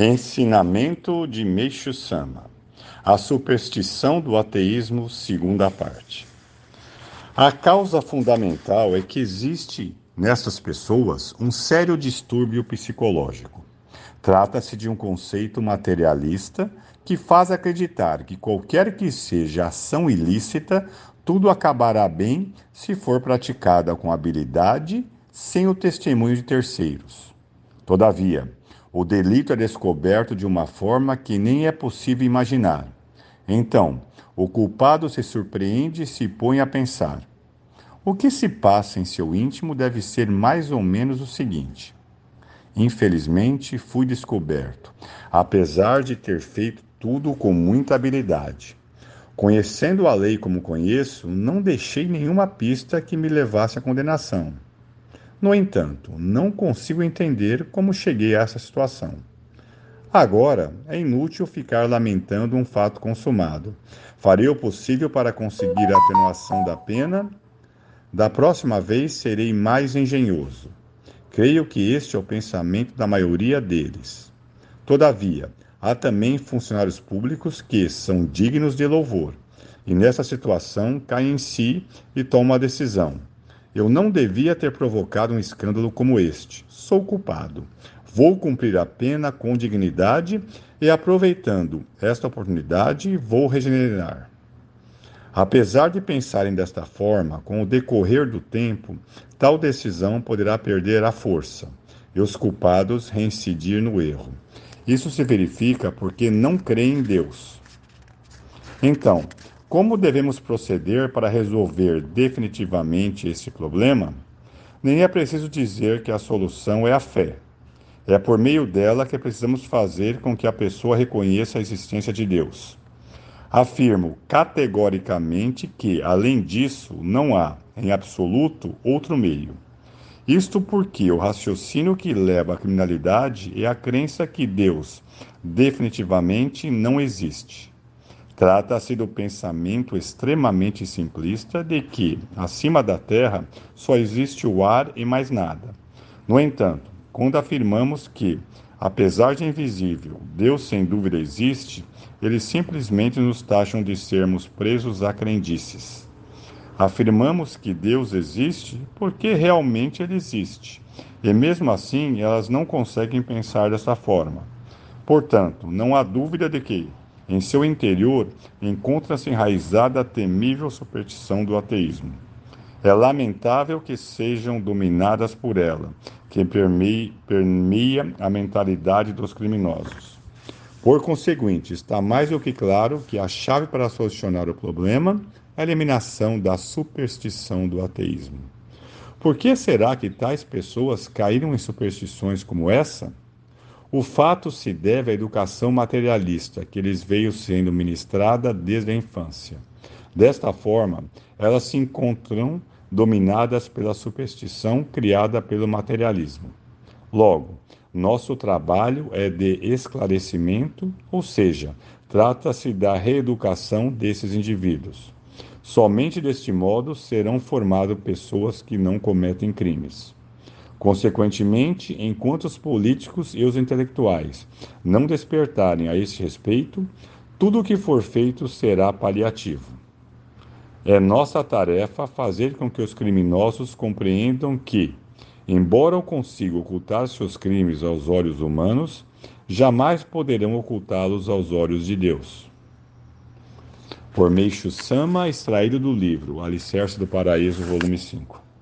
Ensinamento de Meixo Sama. A superstição do ateísmo, segunda parte. A causa fundamental é que existe nessas pessoas um sério distúrbio psicológico. Trata-se de um conceito materialista que faz acreditar que qualquer que seja ação ilícita, tudo acabará bem se for praticada com habilidade, sem o testemunho de terceiros. Todavia, o delito é descoberto de uma forma que nem é possível imaginar. Então, o culpado se surpreende e se põe a pensar: o que se passa em seu íntimo deve ser mais ou menos o seguinte. Infelizmente, fui descoberto, apesar de ter feito tudo com muita habilidade. Conhecendo a lei como conheço, não deixei nenhuma pista que me levasse à condenação. No entanto, não consigo entender como cheguei a essa situação. Agora, é inútil ficar lamentando um fato consumado. Farei o possível para conseguir a atenuação da pena. Da próxima vez serei mais engenhoso. Creio que este é o pensamento da maioria deles. Todavia, há também funcionários públicos que são dignos de louvor, e nessa situação caem em si e tomam a decisão. Eu não devia ter provocado um escândalo como este. Sou culpado. Vou cumprir a pena com dignidade e, aproveitando esta oportunidade, vou regenerar. Apesar de pensarem desta forma, com o decorrer do tempo, tal decisão poderá perder a força e os culpados reincidir no erro. Isso se verifica porque não creem em Deus. Então, como devemos proceder para resolver definitivamente esse problema? Nem é preciso dizer que a solução é a fé. É por meio dela que precisamos fazer com que a pessoa reconheça a existência de Deus. Afirmo categoricamente que, além disso, não há, em absoluto, outro meio. Isto porque o raciocínio que leva à criminalidade é a crença que Deus definitivamente não existe. Trata-se do pensamento extremamente simplista de que, acima da Terra, só existe o ar e mais nada. No entanto, quando afirmamos que, apesar de invisível, Deus sem dúvida existe, eles simplesmente nos taxam de sermos presos a crendices. Afirmamos que Deus existe porque realmente ele existe, e mesmo assim elas não conseguem pensar dessa forma. Portanto, não há dúvida de que, em seu interior, encontra-se enraizada a temível superstição do ateísmo. É lamentável que sejam dominadas por ela, que permeia a mentalidade dos criminosos. Por conseguinte, está mais do que claro que a chave para solucionar o problema é a eliminação da superstição do ateísmo. Por que será que tais pessoas caíram em superstições como essa? O fato se deve à educação materialista que lhes veio sendo ministrada desde a infância. Desta forma, elas se encontram dominadas pela superstição criada pelo materialismo. Logo, nosso trabalho é de esclarecimento, ou seja, trata-se da reeducação desses indivíduos. Somente deste modo serão formadas pessoas que não cometem crimes. Consequentemente, enquanto os políticos e os intelectuais não despertarem a esse respeito, tudo o que for feito será paliativo. É nossa tarefa fazer com que os criminosos compreendam que, embora consigam ocultar seus crimes aos olhos humanos, jamais poderão ocultá-los aos olhos de Deus. Por Meixo Sama, extraído do livro Alicerce do Paraíso, volume 5.